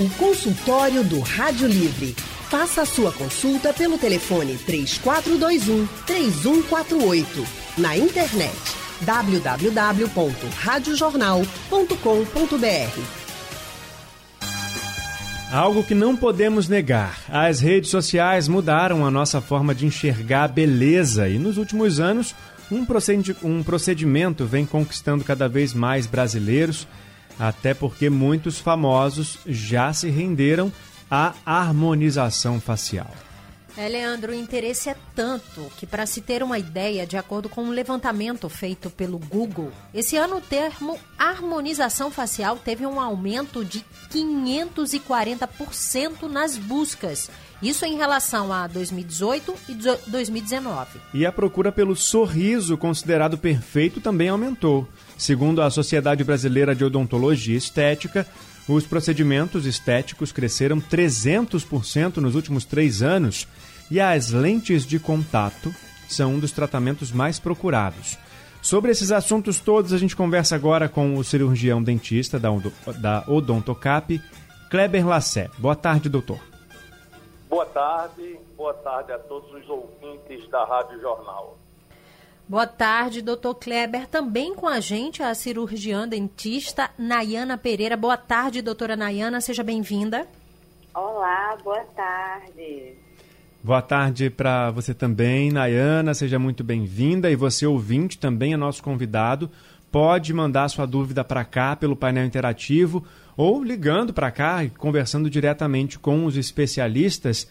O consultório do Rádio Livre. Faça a sua consulta pelo telefone 3421 3148. Na internet www.radiojornal.com.br. Algo que não podemos negar: as redes sociais mudaram a nossa forma de enxergar a beleza e nos últimos anos um procedimento vem conquistando cada vez mais brasileiros até porque muitos famosos já se renderam à harmonização facial. É, Leandro, o interesse é tanto que, para se ter uma ideia, de acordo com um levantamento feito pelo Google, esse ano o termo harmonização facial teve um aumento de 540% nas buscas. Isso em relação a 2018 e 2019. E a procura pelo sorriso considerado perfeito também aumentou. Segundo a Sociedade Brasileira de Odontologia Estética, os procedimentos estéticos cresceram 300% nos últimos três anos e as lentes de contato são um dos tratamentos mais procurados. Sobre esses assuntos todos, a gente conversa agora com o cirurgião dentista da Odontocap, Kleber Lassé. Boa tarde, doutor. Boa tarde, boa tarde a todos os ouvintes da Rádio Jornal. Boa tarde, doutor Kleber. Também com a gente a cirurgiã dentista Nayana Pereira. Boa tarde, doutora Nayana. Seja bem-vinda. Olá, boa tarde. Boa tarde para você também, Nayana. Seja muito bem-vinda. E você, ouvinte, também é nosso convidado. Pode mandar sua dúvida para cá pelo painel interativo ou ligando para cá e conversando diretamente com os especialistas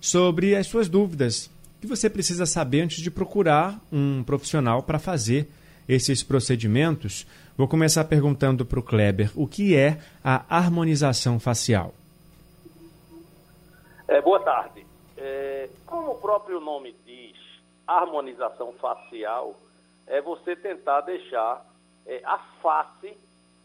sobre as suas dúvidas que você precisa saber antes de procurar um profissional para fazer esses procedimentos. Vou começar perguntando para o Kleber o que é a harmonização facial. É, boa tarde. É, como o próprio nome diz, harmonização facial é você tentar deixar é, a face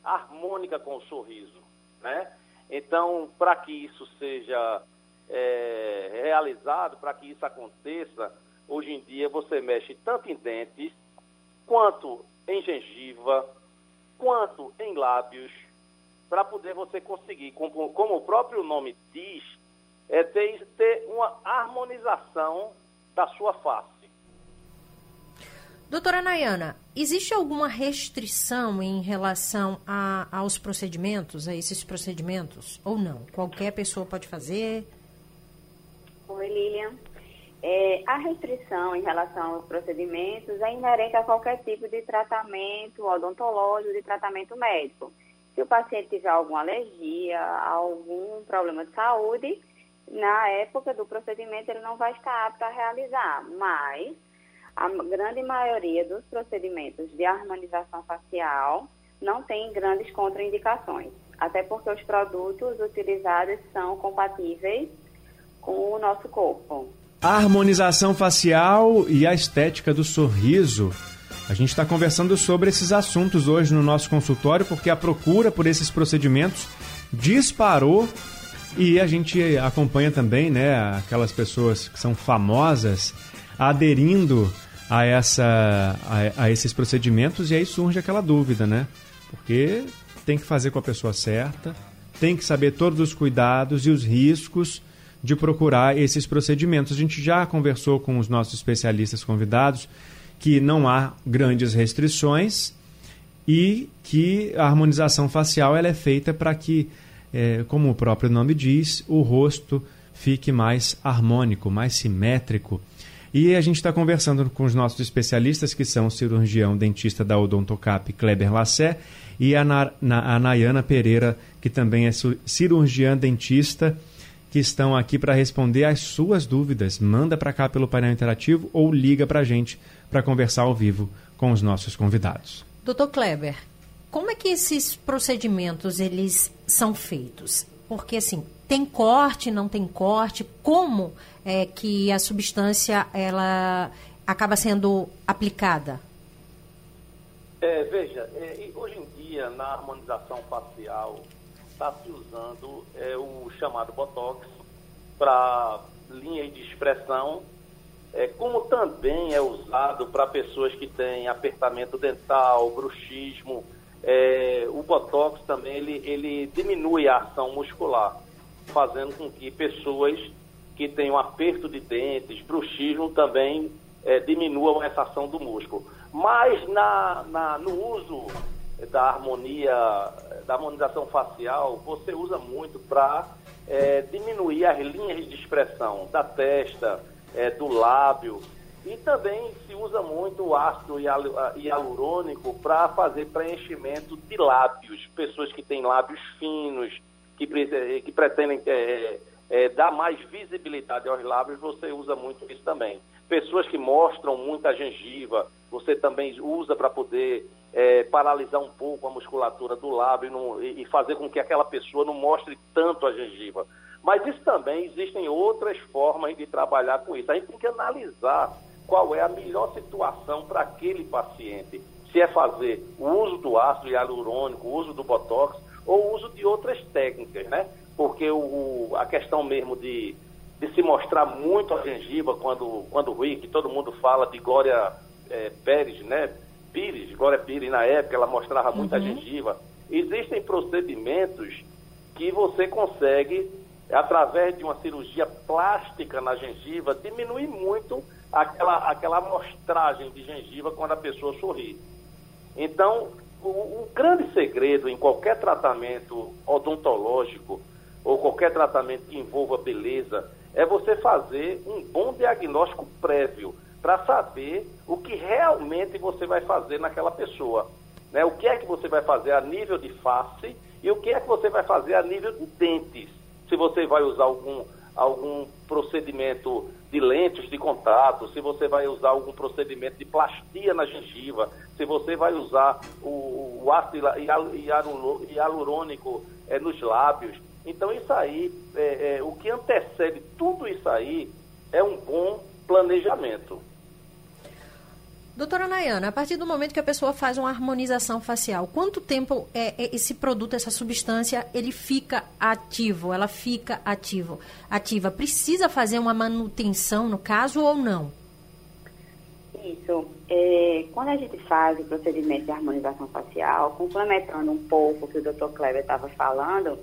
harmônica com o sorriso, né? Então, para que isso seja é, realizado para que isso aconteça, hoje em dia você mexe tanto em dentes, quanto em gengiva, quanto em lábios, para poder você conseguir, como, como, o próprio nome diz, é ter, ter uma harmonização da sua face. Doutora Nayana, existe alguma restrição em relação a, aos procedimentos, a esses procedimentos, ou não? Qualquer pessoa pode fazer? Oi, Lilian. É, a restrição em relação aos procedimentos é inerente a qualquer tipo de tratamento odontológico, de tratamento médico. Se o paciente tiver alguma alergia, algum problema de saúde, na época do procedimento ele não vai estar apto a realizar, mas a grande maioria dos procedimentos de harmonização facial não tem grandes contraindicações, até porque os produtos utilizados são compatíveis com o nosso corpo. A harmonização facial e a estética do sorriso. A gente está conversando sobre esses assuntos hoje no nosso consultório, porque a procura por esses procedimentos disparou e a gente acompanha também, né, aquelas pessoas que são famosas aderindo a, essa, a, a esses procedimentos e aí surge aquela dúvida, né? Porque tem que fazer com a pessoa certa, tem que saber todos os cuidados e os riscos de procurar esses procedimentos. A gente já conversou com os nossos especialistas convidados que não há grandes restrições e que a harmonização facial ela é feita para que, é, como o próprio nome diz, o rosto fique mais harmônico, mais simétrico. E a gente está conversando com os nossos especialistas, que são o cirurgião dentista da Odontocap, Kleber Lassé, e a, Na, a Nayana Pereira, que também é cirurgiã dentista que estão aqui para responder as suas dúvidas. Manda para cá pelo painel interativo ou liga para a gente para conversar ao vivo com os nossos convidados. Doutor Kleber, como é que esses procedimentos eles são feitos? Porque assim, tem corte, não tem corte? Como é que a substância ela acaba sendo aplicada? É, veja, é, hoje em dia na harmonização facial está se usando é, o chamado Botox para linhas de expressão, é, como também é usado para pessoas que têm apertamento dental, bruxismo, é, o Botox também ele, ele diminui a ação muscular, fazendo com que pessoas que têm um aperto de dentes, bruxismo, também é, diminuam essa ação do músculo. Mas na, na, no uso da harmonia, da harmonização facial, você usa muito para é, diminuir as linhas de expressão da testa, é, do lábio, e também se usa muito o ácido hialurônico para fazer preenchimento de lábios. Pessoas que têm lábios finos, que, que pretendem é, é, dar mais visibilidade aos lábios, você usa muito isso também. Pessoas que mostram muita gengiva, você também usa para poder é, paralisar um pouco a musculatura do lábio e, não, e fazer com que aquela pessoa não mostre tanto a gengiva. Mas isso também existem outras formas de trabalhar com isso. A gente tem que analisar qual é a melhor situação para aquele paciente. Se é fazer o uso do ácido hialurônico, o uso do botox ou o uso de outras técnicas, né? Porque o, a questão mesmo de, de se mostrar muito a gengiva quando, quando ruim, que todo mundo fala de Glória é, Pérez, né? Pires, Glória Pires, na época, ela mostrava uhum. muita gengiva. Existem procedimentos que você consegue, através de uma cirurgia plástica na gengiva, diminuir muito aquela, aquela amostragem de gengiva quando a pessoa sorri. Então, o, o grande segredo em qualquer tratamento odontológico ou qualquer tratamento que envolva beleza é você fazer um bom diagnóstico prévio para saber o que realmente você vai fazer naquela pessoa. Né? O que é que você vai fazer a nível de face e o que é que você vai fazer a nível de dentes. Se você vai usar algum, algum procedimento de lentes de contato, se você vai usar algum procedimento de plastia na gengiva, se você vai usar o, o ácido hialurônico é, nos lábios. Então, isso aí, é, é, o que antecede tudo isso aí é um bom planejamento. Doutora Nayana, a partir do momento que a pessoa faz uma harmonização facial, quanto tempo é, é, esse produto, essa substância, ele fica ativo, ela fica ativo, ativa? Precisa fazer uma manutenção no caso ou não? Isso. É, quando a gente faz o procedimento de harmonização facial, complementando um pouco o que o Dr. Kleber estava falando,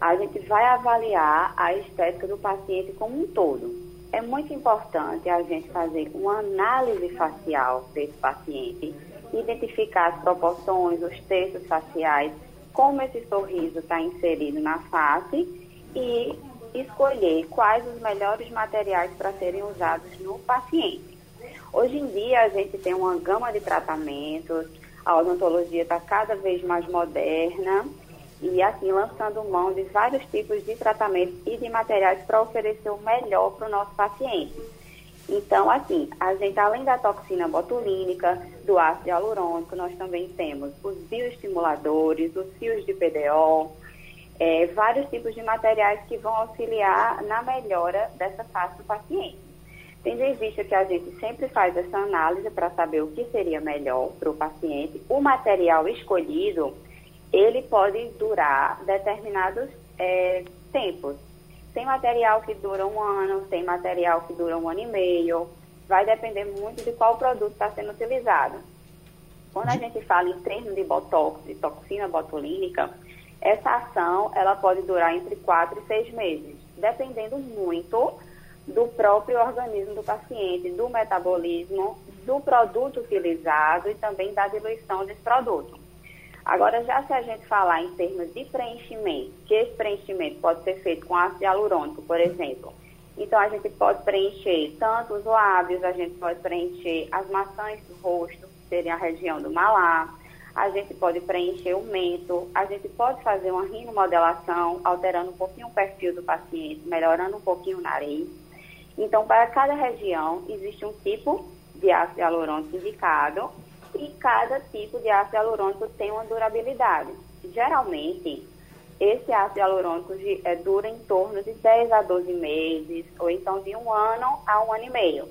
a gente vai avaliar a estética do paciente como um todo é muito importante a gente fazer uma análise facial desse paciente, identificar as proporções, os textos faciais, como esse sorriso está inserido na face e escolher quais os melhores materiais para serem usados no paciente. Hoje em dia a gente tem uma gama de tratamentos, a odontologia está cada vez mais moderna e assim lançando mão de vários tipos de tratamentos e de materiais para oferecer o melhor para o nosso paciente. Então, assim, a gente, além da toxina botulínica, do ácido hialurônico, nós também temos os bioestimuladores, os fios de PDO, é, vários tipos de materiais que vão auxiliar na melhora dessa face do paciente. Tendo em vista que a gente sempre faz essa análise para saber o que seria melhor para o paciente, o material escolhido ele pode durar determinados é, tempos. Tem material que dura um ano, tem material que dura um ano e meio, vai depender muito de qual produto está sendo utilizado. Quando a gente fala em termos de botox, de toxina botulínica, essa ação ela pode durar entre 4 e 6 meses, dependendo muito do próprio organismo do paciente, do metabolismo, do produto utilizado e também da diluição desse produto. Agora, já se a gente falar em termos de preenchimento, que esse preenchimento pode ser feito com ácido hialurônico, por exemplo, então a gente pode preencher tanto os lábios, a gente pode preencher as maçãs do rosto, que seria a região do malar, a gente pode preencher o mento, a gente pode fazer uma rinomodelação, alterando um pouquinho o perfil do paciente, melhorando um pouquinho o nariz. Então, para cada região, existe um tipo de ácido hialurônico indicado e cada tipo de ácido hialurônico tem uma durabilidade. Geralmente, esse ácido hialurônico é, dura em torno de 10 a 12 meses, ou então de um ano a um ano e meio.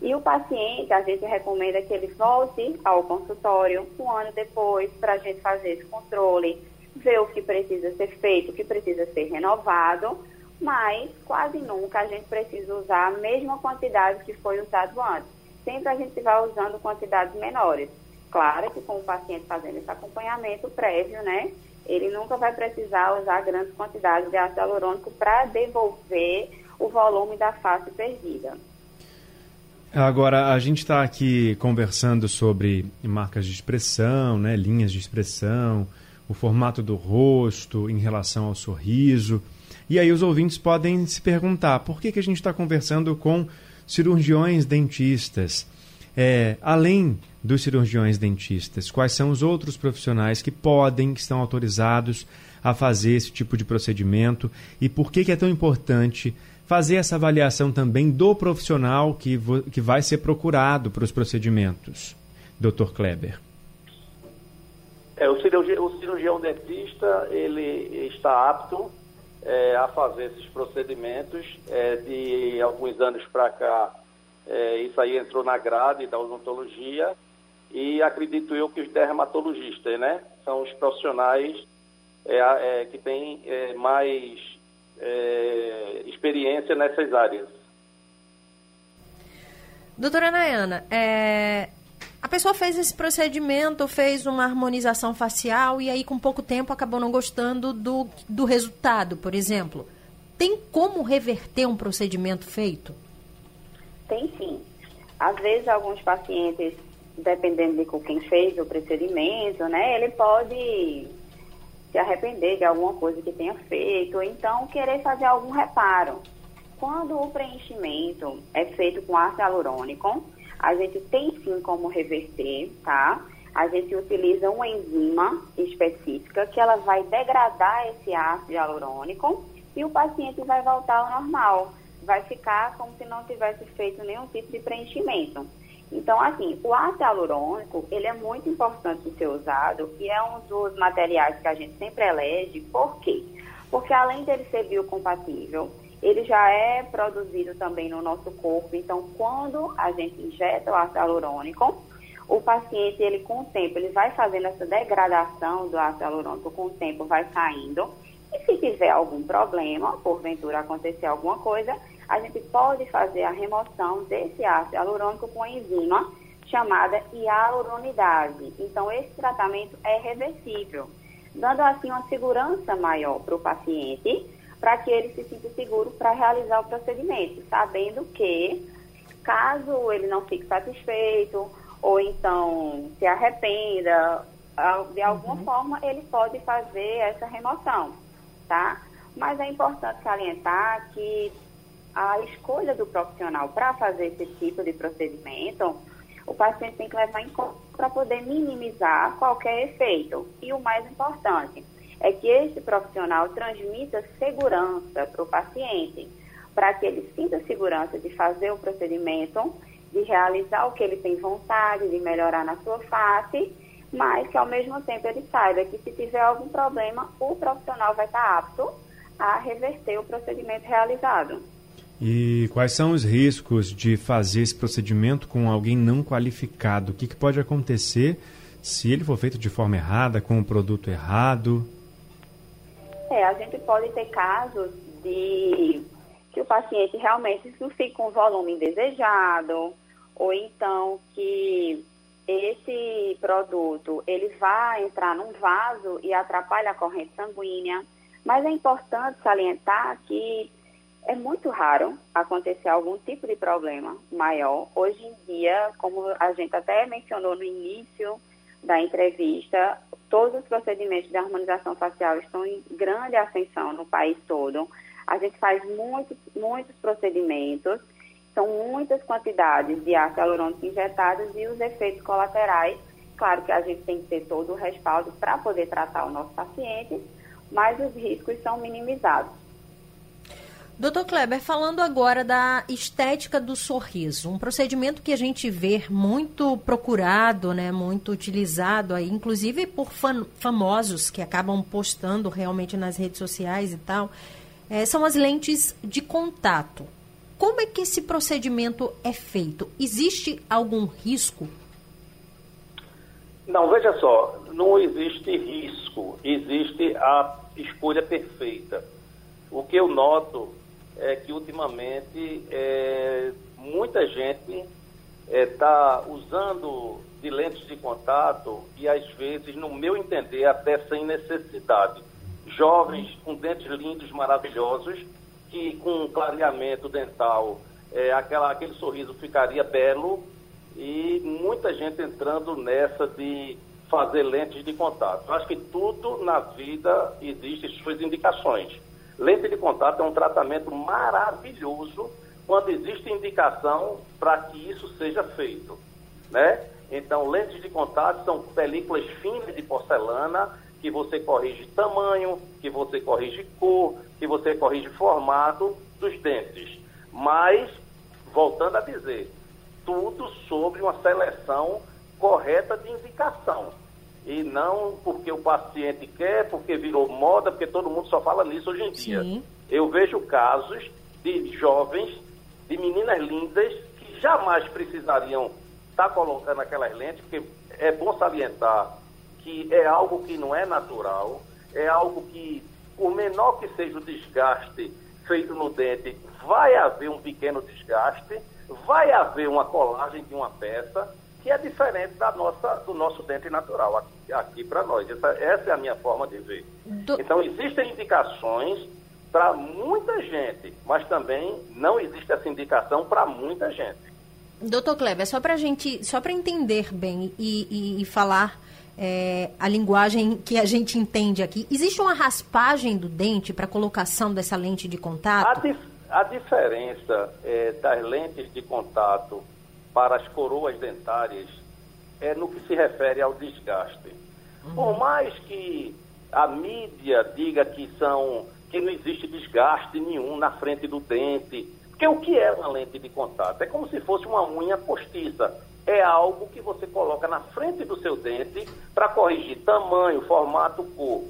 E o paciente, a gente recomenda que ele volte ao consultório um ano depois para a gente fazer esse controle, ver o que precisa ser feito, o que precisa ser renovado, mas quase nunca a gente precisa usar a mesma quantidade que foi usado antes sempre a gente vai usando quantidades menores. Claro que com o paciente fazendo esse acompanhamento prévio, né? Ele nunca vai precisar usar grandes quantidades de ácido hialurônico para devolver o volume da face perdida. Agora, a gente está aqui conversando sobre marcas de expressão, né, linhas de expressão, o formato do rosto em relação ao sorriso. E aí os ouvintes podem se perguntar por que, que a gente está conversando com cirurgiões dentistas? É, além dos cirurgiões dentistas, quais são os outros profissionais que podem, que estão autorizados a fazer esse tipo de procedimento e por que, que é tão importante fazer essa avaliação também do profissional que, que vai ser procurado para os procedimentos, Dr. Kleber? É, o, cirurgião, o cirurgião dentista ele está apto é, a fazer esses procedimentos. É, de alguns anos para cá, é, isso aí entrou na grade da odontologia e acredito eu que os dermatologistas, né, são os profissionais é, é, que têm é, mais experiência nessas áreas. Doutora Nayana, é, pessoa fez esse procedimento, fez uma harmonização facial e aí com pouco tempo acabou não gostando do, do resultado, por exemplo. Tem como reverter um procedimento feito? Tem sim. Às vezes alguns pacientes, dependendo de com quem fez o procedimento, né, ele pode se arrepender de alguma coisa que tenha feito, ou então querer fazer algum reparo. Quando o preenchimento é feito com ácido hialurônico, a gente tem sim como reverter, tá? A gente utiliza uma enzima específica que ela vai degradar esse ácido hialurônico e o paciente vai voltar ao normal. Vai ficar como se não tivesse feito nenhum tipo de preenchimento. Então, assim, o ácido hialurônico, ele é muito importante de ser usado e é um dos materiais que a gente sempre elege. Por quê? Porque além dele ser biocompatível, ele já é produzido também no nosso corpo. Então, quando a gente injeta o ácido hialurônico, o paciente, ele com o tempo, ele vai fazendo essa degradação do ácido hialurônico, com o tempo vai saindo. E se tiver algum problema, porventura acontecer alguma coisa, a gente pode fazer a remoção desse ácido hialurônico com enzima chamada hialuronidase. Então, esse tratamento é reversível, dando assim uma segurança maior para o paciente, para que ele se sinta seguro para realizar o procedimento, sabendo que, caso ele não fique satisfeito ou então se arrependa, de alguma uhum. forma ele pode fazer essa remoção, tá? Mas é importante salientar que a escolha do profissional para fazer esse tipo de procedimento, o paciente tem que levar em conta para poder minimizar qualquer efeito. E o mais importante é que esse profissional transmita segurança para o paciente, para que ele sinta segurança de fazer o procedimento, de realizar o que ele tem vontade, de melhorar na sua face, mas que ao mesmo tempo ele saiba que se tiver algum problema, o profissional vai estar apto a reverter o procedimento realizado. E quais são os riscos de fazer esse procedimento com alguém não qualificado? O que, que pode acontecer se ele for feito de forma errada, com o produto errado? É, a gente pode ter casos de que o paciente realmente não fica com volume indesejado, ou então que esse produto ele vai entrar num vaso e atrapalha a corrente sanguínea. Mas é importante salientar que é muito raro acontecer algum tipo de problema maior. Hoje em dia, como a gente até mencionou no início da entrevista, todos os procedimentos de harmonização facial estão em grande ascensão no país todo. A gente faz muitos, muitos procedimentos, são muitas quantidades de ácido hialurônico injetados e os efeitos colaterais. Claro que a gente tem que ter todo o respaldo para poder tratar o nosso paciente, mas os riscos são minimizados. Doutor Kleber, falando agora da estética do sorriso, um procedimento que a gente vê muito procurado, né, muito utilizado aí, inclusive por famosos que acabam postando realmente nas redes sociais e tal, é, são as lentes de contato. Como é que esse procedimento é feito? Existe algum risco? Não, veja só, não existe risco, existe a escolha perfeita. O que eu noto é que ultimamente é, muita gente está é, usando de lentes de contato e às vezes, no meu entender, até sem necessidade. Jovens com dentes lindos, maravilhosos, que com um clareamento dental, é, aquela, aquele sorriso ficaria belo e muita gente entrando nessa de fazer lentes de contato. Acho que tudo na vida existe suas indicações. Lente de contato é um tratamento maravilhoso quando existe indicação para que isso seja feito, né? Então, lentes de contato são películas finas de porcelana que você corrige tamanho, que você corrige cor, que você corrige formato dos dentes. Mas, voltando a dizer, tudo sobre uma seleção correta de indicação. E não porque o paciente quer, porque virou moda, porque todo mundo só fala nisso hoje em dia. Sim. Eu vejo casos de jovens, de meninas lindas, que jamais precisariam estar tá colocando aquelas lentes, porque é bom salientar que é algo que não é natural, é algo que, por menor que seja o desgaste feito no dente, vai haver um pequeno desgaste, vai haver uma colagem de uma peça, que é diferente da nossa, do nosso dente natural aqui, aqui para nós. Essa, essa, é a minha forma de ver. Do... Então, existem indicações para muita gente, mas também não existe essa indicação para muita gente. Doutor Kleber, só para gente, só para entender bem e, e, e falar é, a linguagem que a gente entende aqui, existe uma raspagem do dente para colocação dessa lente de contato? A, dif a diferença é, das lentes de contato para as coroas dentárias é no que se refere ao desgaste. Uhum. Por mais que a mídia diga que são que não existe desgaste nenhum na frente do dente, porque o que é uma lente de contato? É como se fosse uma unha postiça. É algo que você coloca na frente do seu dente para corrigir tamanho, formato, cor.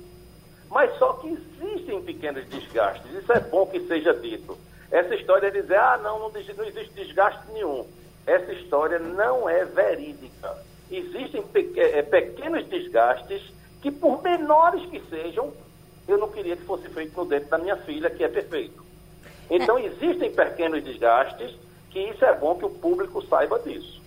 Mas só que existem pequenos desgastes. Isso é bom que seja dito. Essa história de dizer, ah, não, não, não existe desgaste nenhum essa história não é verídica. Existem é, pequenos desgastes que, por menores que sejam, eu não queria que fosse feito no dente da minha filha, que é perfeito. Então, é. existem pequenos desgastes que isso é bom que o público saiba disso.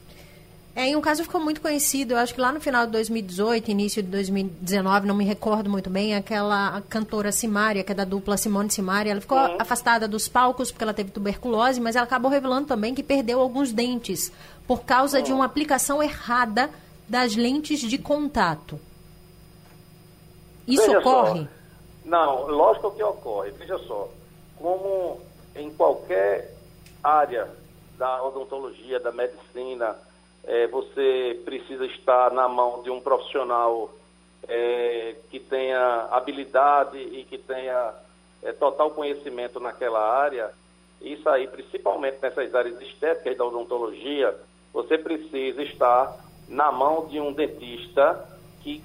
É, em um caso ficou muito conhecido, eu acho que lá no final de 2018, início de 2019, não me recordo muito bem, aquela cantora Simária, que é da dupla Simone Simária, ela ficou uhum. afastada dos palcos porque ela teve tuberculose, mas ela acabou revelando também que perdeu alguns dentes por causa uhum. de uma aplicação errada das lentes de contato. Isso Veja ocorre? Só. Não, lógico que ocorre. Veja só, como em qualquer área da odontologia, da medicina, é, você precisa estar na mão de um profissional é, que tenha habilidade e que tenha é, total conhecimento naquela área. Isso aí, principalmente nessas áreas estéticas da odontologia, você precisa estar na mão de um dentista que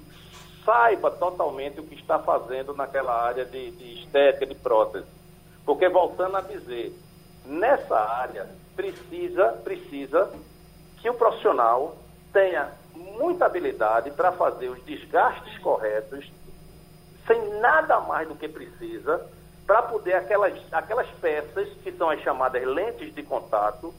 saiba totalmente o que está fazendo naquela área de, de estética, de prótese. Porque, voltando a dizer, nessa área precisa, precisa que o profissional tenha muita habilidade para fazer os desgastes corretos, sem nada mais do que precisa, para poder aquelas, aquelas peças, que são as chamadas lentes de contato,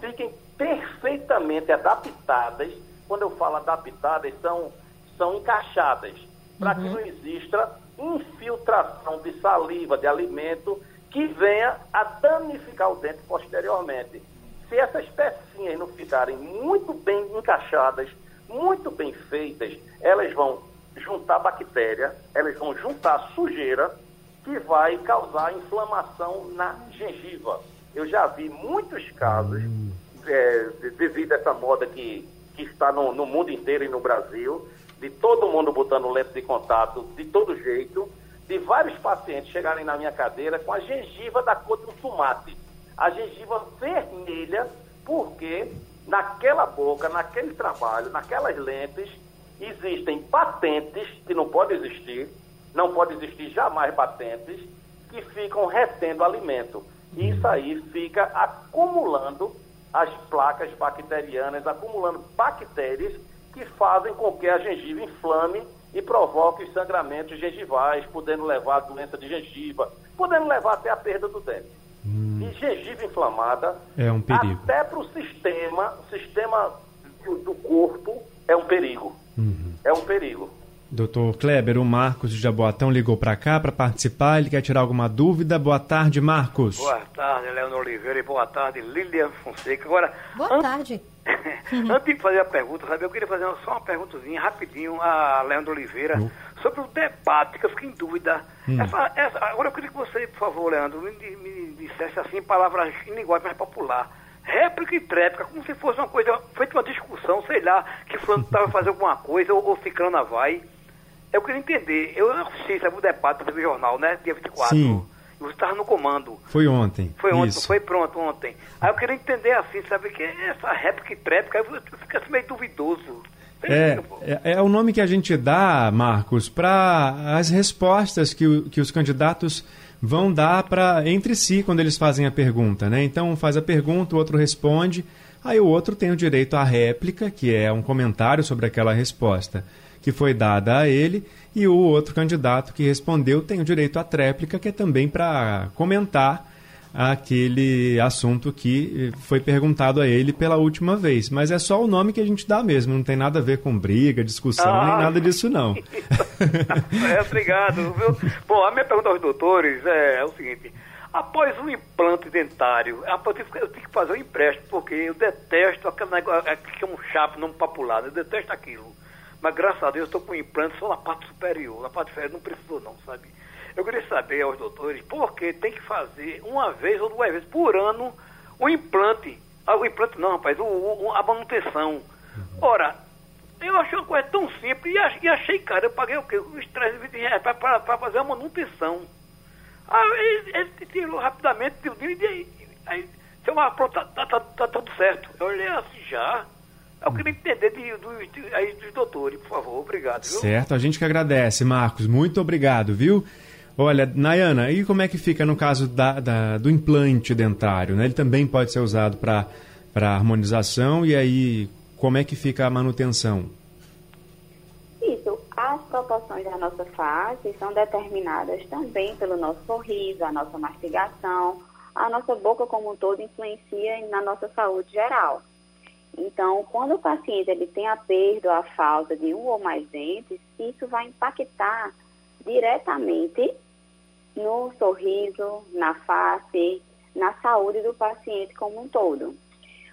fiquem perfeitamente adaptadas. Quando eu falo adaptadas, são, são encaixadas, para uhum. que não exista infiltração de saliva, de alimento, que venha a danificar o dente posteriormente. Se essas pecinhas não ficarem muito bem encaixadas, muito bem feitas, elas vão juntar bactéria, elas vão juntar sujeira, que vai causar inflamação na gengiva. Eu já vi muitos casos, é, devido a essa moda que, que está no, no mundo inteiro e no Brasil, de todo mundo botando lente de contato de todo jeito, de vários pacientes chegarem na minha cadeira com a gengiva da cor de um tomate a gengiva vermelha, porque naquela boca, naquele trabalho, naquelas lentes, existem patentes, que não pode existir, não pode existir jamais patentes, que ficam retendo alimento. Isso aí fica acumulando as placas bacterianas, acumulando bactérias que fazem com que a gengiva inflame e provoque os sangramentos gengivais, podendo levar a doença de gengiva, podendo levar até a perda do dente. Hum. e gengiva inflamada. É um perigo. Até para o sistema, sistema do, corpo, é um perigo. Uhum. É um perigo. Doutor Kleber, o Marcos de Jaboatão ligou para cá para participar. Ele quer tirar alguma dúvida. Boa tarde, Marcos. Boa tarde, Leandro Oliveira, e boa tarde, Lilian Fonseca. Agora, Boa tarde. antes de fazer a pergunta, sabe, eu queria fazer só uma perguntazinha rapidinho a Leandro Oliveira Hum. Sobre o debate, que eu fiquei em dúvida. Hum. Essa- essa- agora eu queria que você, por favor, Leandro, me, me dissesse assim, em palavras em linguagem mais popular. Réplica e tréplica, como se fosse uma coisa, feita uma discussão, sei lá, que fulano estava fazendo alguma coisa ou, ou ciclana vai. Eu queria entender, eu assisti, sabe, o debate do jornal, né, dia 24. Sim. E você estava no comando. Foi ontem. Foi ontem, Isso. foi pronto ontem. Aí eu queria entender assim, sabe, que essa réplica e tréplica, aí fica assim meio duvidoso. É, é, é o nome que a gente dá, Marcos, para as respostas que, o- que os candidatos vão dar para entre si quando eles fazem a pergunta, né? Então um faz a pergunta, o outro responde, aí o outro tem o direito à réplica, que é um comentário sobre aquela resposta que foi dada a ele, e o outro candidato que respondeu tem o direito à tréplica, que é também para comentar aquele assunto que eh, foi perguntado a ele pela última vez. Mas é só o nome que a gente dá mesmo, não tem nada a ver com briga, discussão, Ah. nem nada disso não. é, obrigado. Viu? Bom, a minha pergunta aos doutores é, o seguinte. Após um implante dentário, eu tive que fazer um empréstimo, porque eu detesto aquele negócio, é, que é um chapo não popular, eu detesto aquilo. Mas graças a Deus eu estou com um implante só na parte superior, na parte inferior não precisou não, sabe? Eu queria saber aos doutores por que tem que fazer uma vez ou duas vezes por ano o implante. Ah, o implante não, rapaz, o, o- a manutenção. Ora, eu achei uma coisa tão simples e ach- achei caro. Eu paguei o quê? Uns 320 reais para fazer a manutenção. Aí ele, ele tirou rapidamente, deu dinheiro e aí, aí seu pronto, tá, tá, tá, tá tudo certo. Eu olhei assim já. Eu queria entender de, dos- de- aí dos doutores, por favor. Obrigado, viu? Certo, a gente que agradece, Marcos. Muito obrigado, viu? Olha, Nayana, e como é que fica no caso da, da- do implante dentário? Né? Ele também pode ser usado para harmonização, e aí como é que fica a manutenção? Isso, as proporções da nossa face são determinadas também pelo nosso sorriso, a nossa mastigação, a nossa boca como um todo influencia na nossa saúde geral. Então, quando o paciente ele tem a perda ou a falta de um ou mais dentes, isso vai impactar diretamente no sorriso, na face, na saúde do paciente como um todo.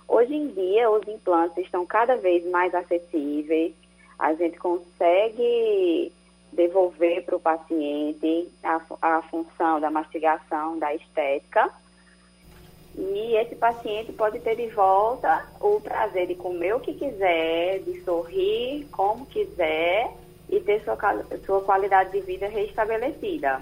Hoje em dia, os implantes estão cada vez mais acessíveis, a gente consegue devolver para o paciente a, a função da mastigação, da estética. E esse paciente pode ter de volta o prazer de comer o que quiser, de sorrir como quiser e ter sua, sua qualidade de vida restabelecida.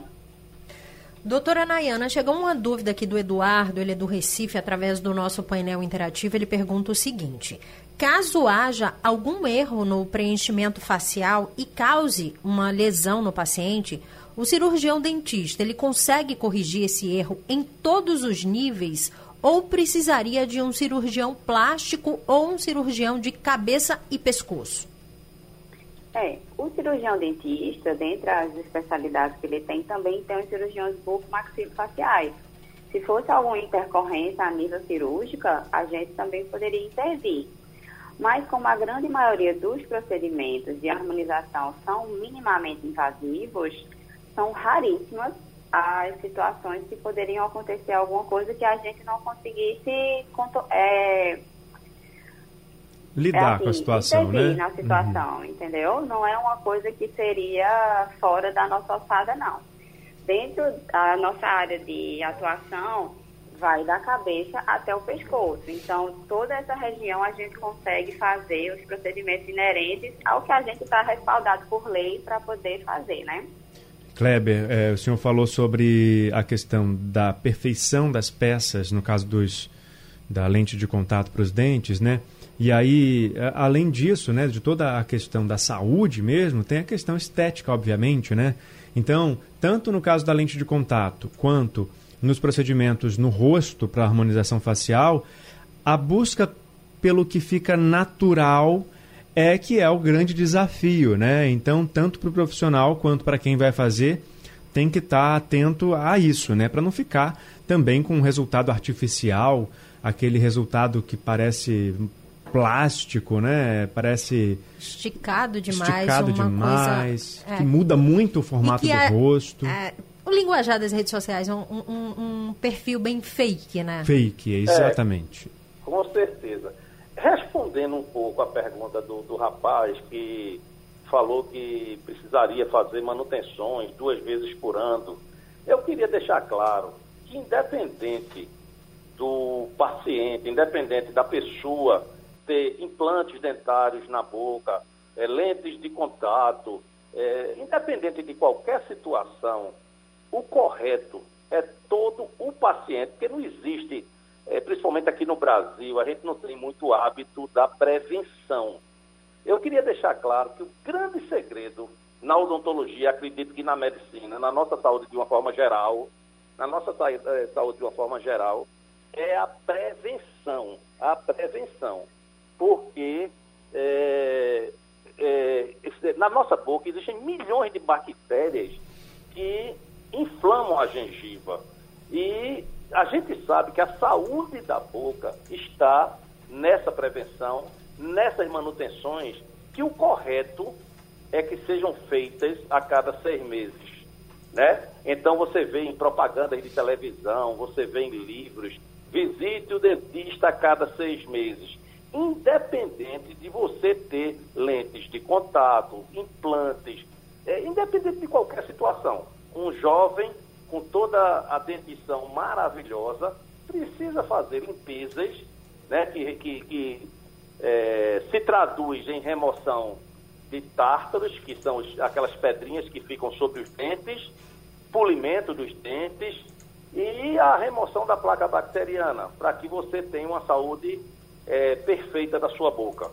Doutora Nayana, chegou uma dúvida aqui do Eduardo, ele é do Recife, através do nosso painel interativo, ele pergunta o seguinte: caso haja algum erro no preenchimento facial e cause uma lesão no paciente, o cirurgião dentista, ele consegue corrigir esse erro em todos os níveis ou precisaria de um cirurgião plástico ou um cirurgião de cabeça e pescoço? É, o cirurgião dentista, dentre as especialidades que ele tem, também tem os cirurgiões bucomaxilofaciais. Se fosse alguma intercorrência a nível cirúrgica, a gente também poderia intervir. Mas como a grande maioria dos procedimentos de harmonização são minimamente invasivos, são raríssimas as situações que poderiam acontecer alguma coisa que a gente não conseguisse é, Lidar é com a assim, situação, intervir né? na situação, entendeu? Não é uma coisa que seria fora da nossa alçada, não. Dentro da nossa área de atuação, vai da cabeça até o pescoço. Então, toda essa região a gente consegue fazer os procedimentos inerentes ao que a gente está respaldado por lei para poder fazer, né? Kleber, eh, o senhor falou sobre a questão da perfeição das peças, no caso dos, da lente de contato para os dentes, né? E aí, além disso, né, de toda a questão da saúde mesmo, tem a questão estética, obviamente, né? Então, tanto no caso da lente de contato, quanto nos procedimentos no rosto para harmonização facial, a busca pelo que fica natural é que é o grande desafio, né? Então, tanto para o profissional quanto para quem vai fazer, tem que estar tá atento a isso, né? Para não ficar também com um resultado artificial, aquele resultado que parece plástico, né? Parece esticado demais, esticado demais, coisa, que é. muda muito o formato do a, rosto. É, o linguajar das redes sociais é um, um, um, perfil bem fake, né? Fake, exatamente. É, com certeza. Respondendo um pouco a pergunta do, do rapaz que falou que precisaria fazer manutenções duas vezes por ano, eu queria deixar claro que independente do paciente, independente da pessoa ter implantes dentários na boca, é, lentes de contato, é, independente de qualquer situação, o correto é todo o paciente, porque não existe, é, principalmente aqui no Brasil, a gente não tem muito hábito da prevenção. Eu queria deixar claro que o grande segredo na odontologia, acredito que na medicina, na nossa saúde de uma forma geral, na nossa saúde de uma forma geral, é a prevenção. A prevenção porque é, é, na nossa boca existem milhões de bactérias que inflamam a gengiva. E a gente sabe que a saúde da boca está nessa prevenção, nessas manutenções, que o correto é que sejam feitas a cada seis meses. Né? Então você vê em propagandas de televisão, você vê em livros, visite o dentista a cada seis meses independente de você ter lentes de contato, implantes, é, independente de qualquer situação. Um jovem com toda a dentição maravilhosa precisa fazer limpezas né, que, que, que é, se traduz em remoção de tártaros, que são aquelas pedrinhas que ficam sobre os dentes, polimento dos dentes e a remoção da placa bacteriana, para que você tenha uma saúde é, perfeita da sua boca.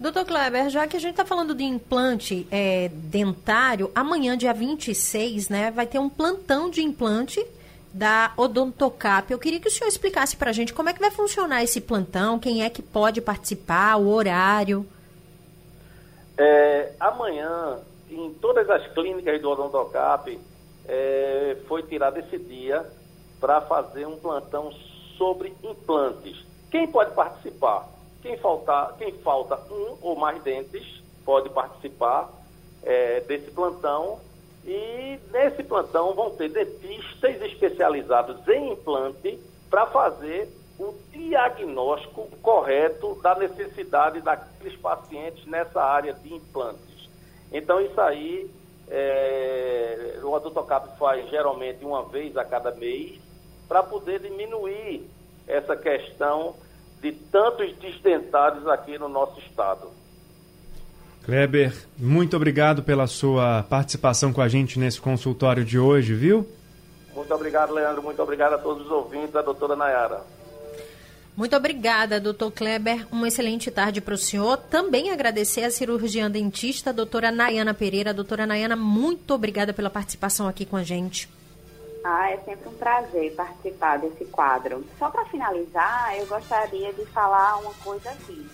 Doutor Kleber, já que a gente está falando de implante é, dentário, amanhã, dia 26, né, vai ter um plantão de implante da Odontocap. Eu queria que o senhor explicasse para a gente como é que vai funcionar esse plantão, quem é que pode participar, o horário. É, amanhã, em todas as clínicas do Odontocap, é, foi tirado esse dia para fazer um plantão sobre implantes. Quem pode participar? Quem, faltar, quem falta um ou mais dentes pode participar é, desse plantão. E nesse plantão vão ter dentistas especializados em implante para fazer o diagnóstico correto da necessidade daqueles pacientes nessa área de implantes. Então, isso aí, é, o Adultocap faz geralmente uma vez a cada mês para poder diminuir essa questão de tantos destentados aqui no nosso estado. Kleber, muito obrigado pela sua participação com a gente nesse consultório de hoje, viu? Muito obrigado, Leandro. Muito obrigado a todos os ouvintes, a doutora Nayara. Muito obrigada, doutor Kleber. Uma excelente tarde para o senhor. Também agradecer à cirurgiã dentista, doutora Nayana Pereira. Doutora Nayana, muito obrigada pela participação aqui com a gente. Ah, é sempre um prazer participar desse quadro. Só para finalizar, eu gostaria de falar uma coisa aqui.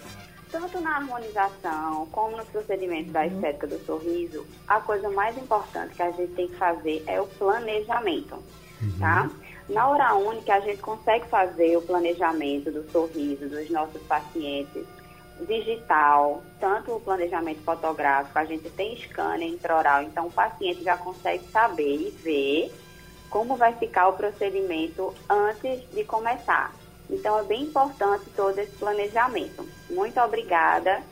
Tanto na harmonização como nos procedimentos da uhum. estética do sorriso, a coisa mais importante que a gente tem que fazer é o planejamento, uhum. tá? Na hora única, a gente consegue fazer o planejamento do sorriso dos nossos pacientes digital, tanto o planejamento fotográfico, a gente tem scanner intraoral, então o paciente já consegue saber e ver como vai ficar o procedimento antes de começar. Então é bem importante todo esse planejamento. Muito obrigada.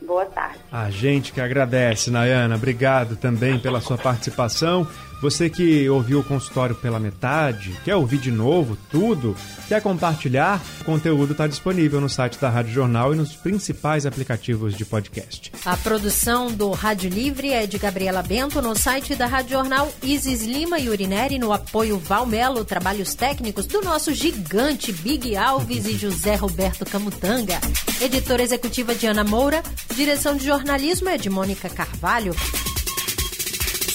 Boa tarde. A gente que agradece, Nayana. Obrigado também pela sua participação. Você que ouviu o consultório pela metade, quer ouvir de novo tudo, quer compartilhar, o conteúdo está disponível no site da Rádio Jornal e nos principais aplicativos de podcast. A produção do Rádio Livre é de Gabriela Bento no site da Rádio Jornal Isis Lima e Urineri no apoio Valmelo, trabalhos técnicos do nosso gigante Big Alves e José Roberto Camutanga. Editora executiva Diana Moura, direção de jornalismo é de Mônica Carvalho.